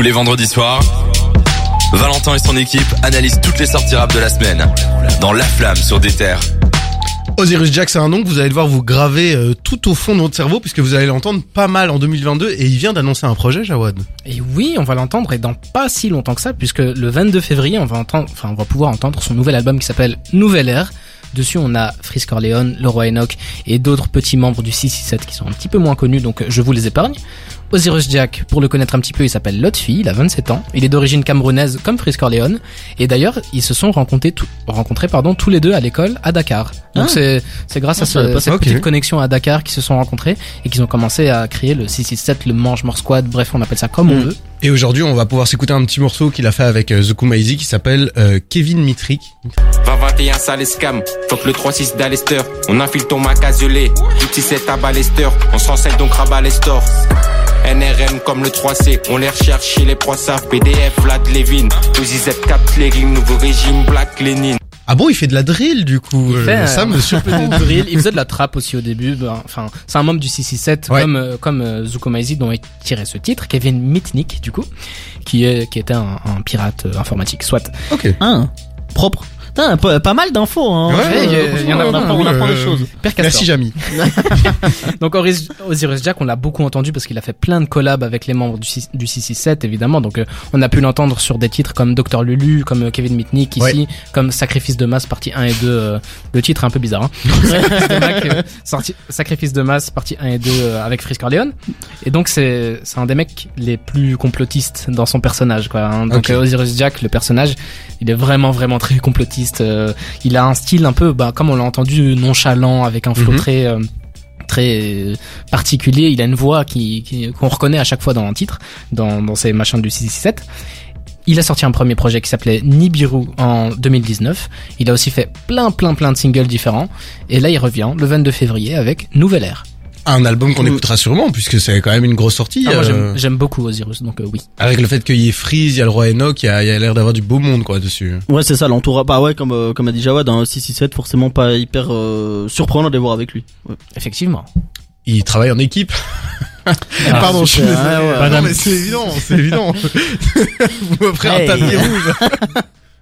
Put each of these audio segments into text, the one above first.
Tous les vendredis soirs, Valentin et son équipe analysent toutes les sorties rap de la semaine dans La Flamme sur des terres. Osiris Jack, c'est un nom que vous allez devoir vous graver euh, tout au fond de votre cerveau puisque vous allez l'entendre pas mal en 2022 et il vient d'annoncer un projet, Jawad. Et oui, on va l'entendre et dans pas si longtemps que ça, puisque le 22 février, on va entendre, enfin, on va pouvoir entendre son nouvel album qui s'appelle Nouvelle Ère. Dessus, on a Frisk Corleone, Leroy Enoch et d'autres petits membres du 667 qui sont un petit peu moins connus, donc je vous les épargne. Osiris Jack, pour le connaître un petit peu, il s'appelle Lotfi, il a 27 ans, il est d'origine camerounaise comme Frisk Corleone, et d'ailleurs, ils se sont rencontrés, tout- rencontrés pardon, tous les deux à l'école à Dakar. Donc Ah. c'est c'est grâce à ce- pas cette petite connexion à Dakar qu'ils se sont rencontrés et qu'ils ont commencé à créer le 667, le Mange More Squad, bref, on appelle ça comme on Mm. veut. Et aujourd'hui, on va pouvoir s'écouter un petit morceau qu'il a fait avec euh, The Kumaizi qui s'appelle euh, Kevin Mitrik. 20-21 sale scam, fuck le 3-6 d'Alester On infile ton Mac azelé, tout 17 à Ballester On se renseigne donc rabat les stores NRM comme le 3C, on les recherche chez les savent PDF, Vlad Levin, Uzi Z4 Clearing, nouveau régime Black Lenin Ah bon, il fait de la drill du coup. euh, fait, ça euh, me surprend. de drill. Il faisait de la trappe aussi au début. ben, Enfin, c'est un membre du 667 Ouais. comme euh, comme euh, Zuko Maizi dont est tiré ce titre, Kevin Mitnick du coup, qui est qui était un, un pirate euh, informatique. Soit. ok. Hein, propre. Putain, pas, pas mal d'infos, hein. Ouais, Euh, il y en a on apprend, on apprend des choses. Père. Merci Jamy. Donc Osiris, Osiris Jack, on l'a beaucoup entendu parce qu'il a fait plein de collabs avec les membres du, 6 du 667 évidemment. Donc euh, on a pu l'entendre sur des titres comme Dr Lulu, comme euh, Kevin Mitnick ici, Ouais. comme Sacrifice de masse partie 1 et 2. euh, le titre est un peu bizarre. Hein. Sacrifice, de Mac, sorti- Sacrifice de masse partie 1 et 2 euh, avec Frisk Corleone. Et donc c'est c'est un des mecs les plus complotistes dans son personnage quoi. hein. Donc Ok. euh, Osiris Jack, le personnage, il est vraiment vraiment très complotiste. Euh, il a un style un peu, bah, comme on l'a entendu, nonchalant avec un flow Mhm. très euh, très euh, particulier. Il a une voix qui qu'on reconnaît à chaque fois dans un titre, dans dans ces machins du 667. Il a sorti un premier projet qui s'appelait Nibiru en 2019. Il a aussi fait plein plein plein de singles différents. Et là, il revient le 22 février avec Nouvelle Ère. Un album qu'on écoutera sûrement puisque c'est quand même une grosse sortie. Ah, moi, euh, j'aime- beaucoup Osiris, donc euh, oui. avec le fait qu'il y ait Freeze, il y a le roi Enoch, il y a, il y a l'air d'avoir du beau monde quoi dessus. Ouais, c'est ça, l'entourage. Bah ouais, comme, euh, comme a dit Jawad, un 667, forcément pas hyper euh, surprenant de les voir avec lui. Ouais. Effectivement. Il travaille en équipe. Pardon, je suis désolé. Ah ouais, Non, mais c'est évident, c'est évident. Vous m'offrez un Hey. tapis rouge.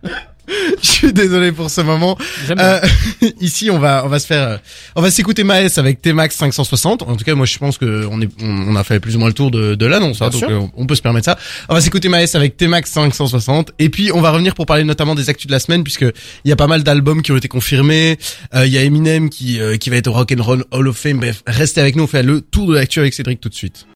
Je suis désolé pour ce moment. Euh, ici, on va, on va se faire, euh, on va s'écouter Maes avec T-Max 560. En tout cas, moi, je pense que on est, on, a fait plus ou moins le tour de, de l'annonce, hein, donc euh, on peut se permettre ça. On va s'écouter Maes avec T-Max 560, et puis on va revenir pour parler notamment des actus de la semaine, puisque il y a pas mal d'albums qui ont été confirmés. Euh, Il y a Eminem qui, euh, qui va être au Rock and Roll Hall of Fame. Bref, restez avec nous, on fait le tour de l'actu avec Cédric tout de suite.